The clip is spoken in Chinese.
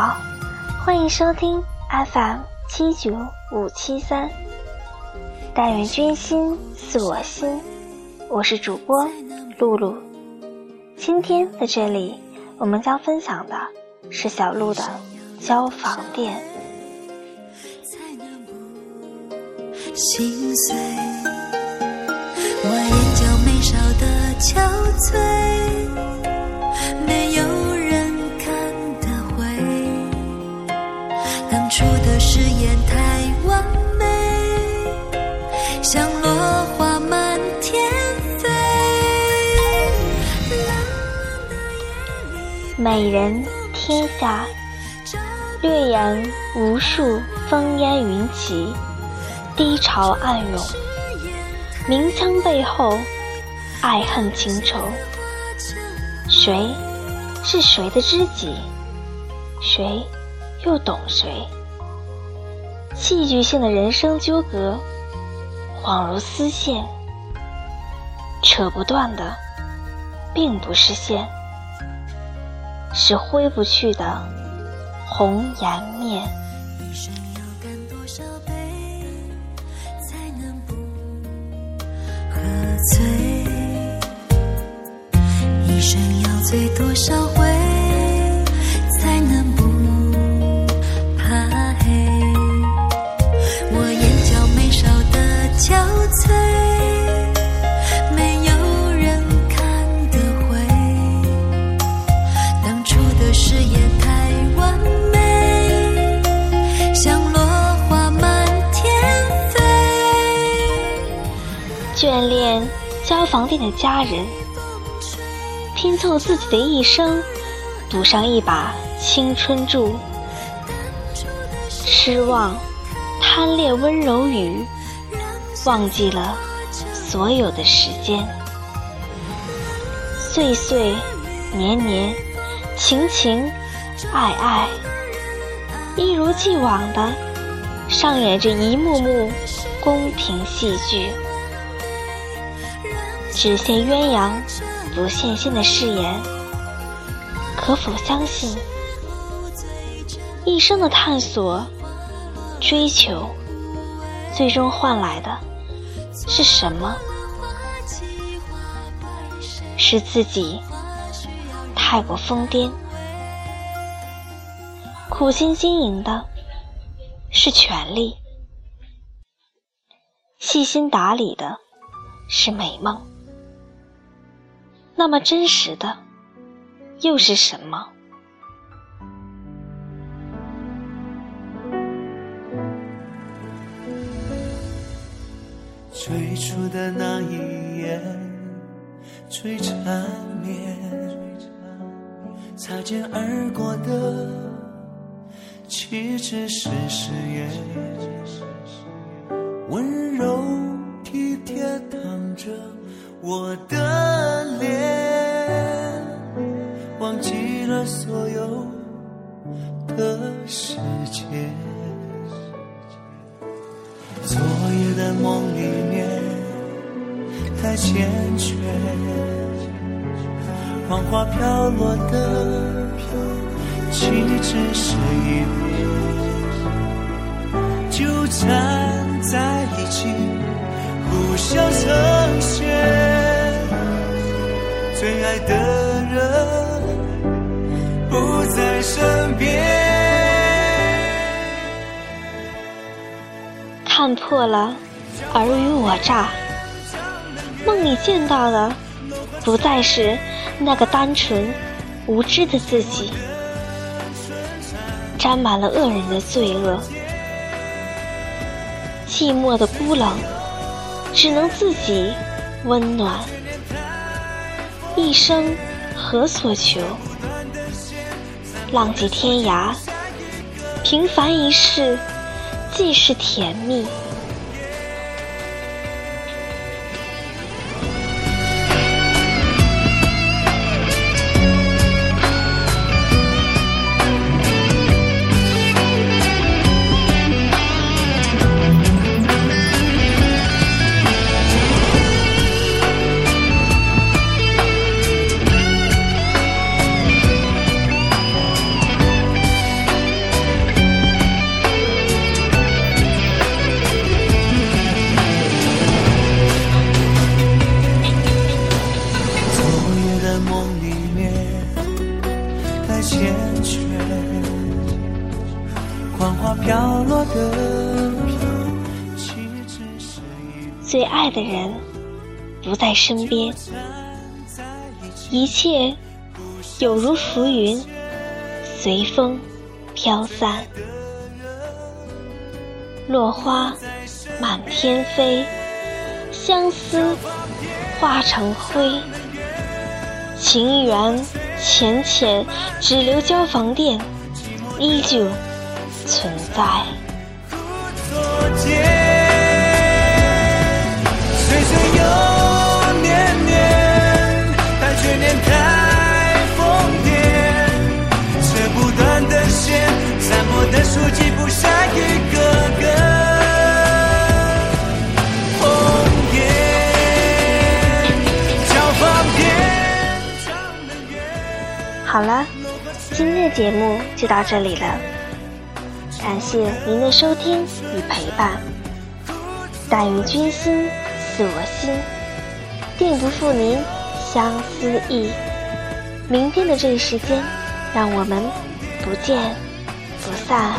好，欢迎收听 FM 七九五七三，但愿君心似我心，我是主播露露。今天在这里，我们将分享的是小鹿的交房店。心碎，我眼角眉梢的憔悴，誓言太完美，像落花满天飞。美人天下，略言无数风烟云起。低潮暗涌，鸣枪背后，爱恨情仇，谁是谁的知己？谁又懂谁？戏剧性的人生纠葛，恍如丝线，扯不断的，并不是线，是挥不去的红颜面。一生要干多少杯，才能不喝醉，一生要醉多少回，眷恋。交房店的家人，拼凑自己的一生，赌上一把青春注。失望，贪恋温柔雨，忘记了所有的时间。岁岁年年，情情爱爱，一如既往的上演着一幕幕宫廷戏剧。只羡鸳鸯不羡仙的誓言，可否相信？一生的探索、追求，最终换来的是什么？是自己太过疯癫。苦心经营的是权力，细心打理的是美梦。那么真实的又是什么？最初的那一夜，最缠绵，擦肩而过的，岂止是誓言？温柔体贴躺着我的所有的时间，昨夜的梦里面太缱绻，黄花飘落的，岂止是一？纠缠在一起，互相成全，最爱的。不在身边。看破了尔虞我诈，梦里见到的不再是那个单纯无知的自己，沾满了恶人的罪恶，寂寞的孤冷，只能自己温暖。一生何所求？浪迹天涯，平凡一世，既是甜蜜。最爱的人不在身边，一切有如浮云随风飘散。落花满天飞，相思化成灰，情缘。浅浅，只留交房店，依旧存在。好了，今天的节目就到这里了，感谢您的收听与陪伴。但愿君心似我心，定不负您相思意。明天的这个时间，让我们不见不散。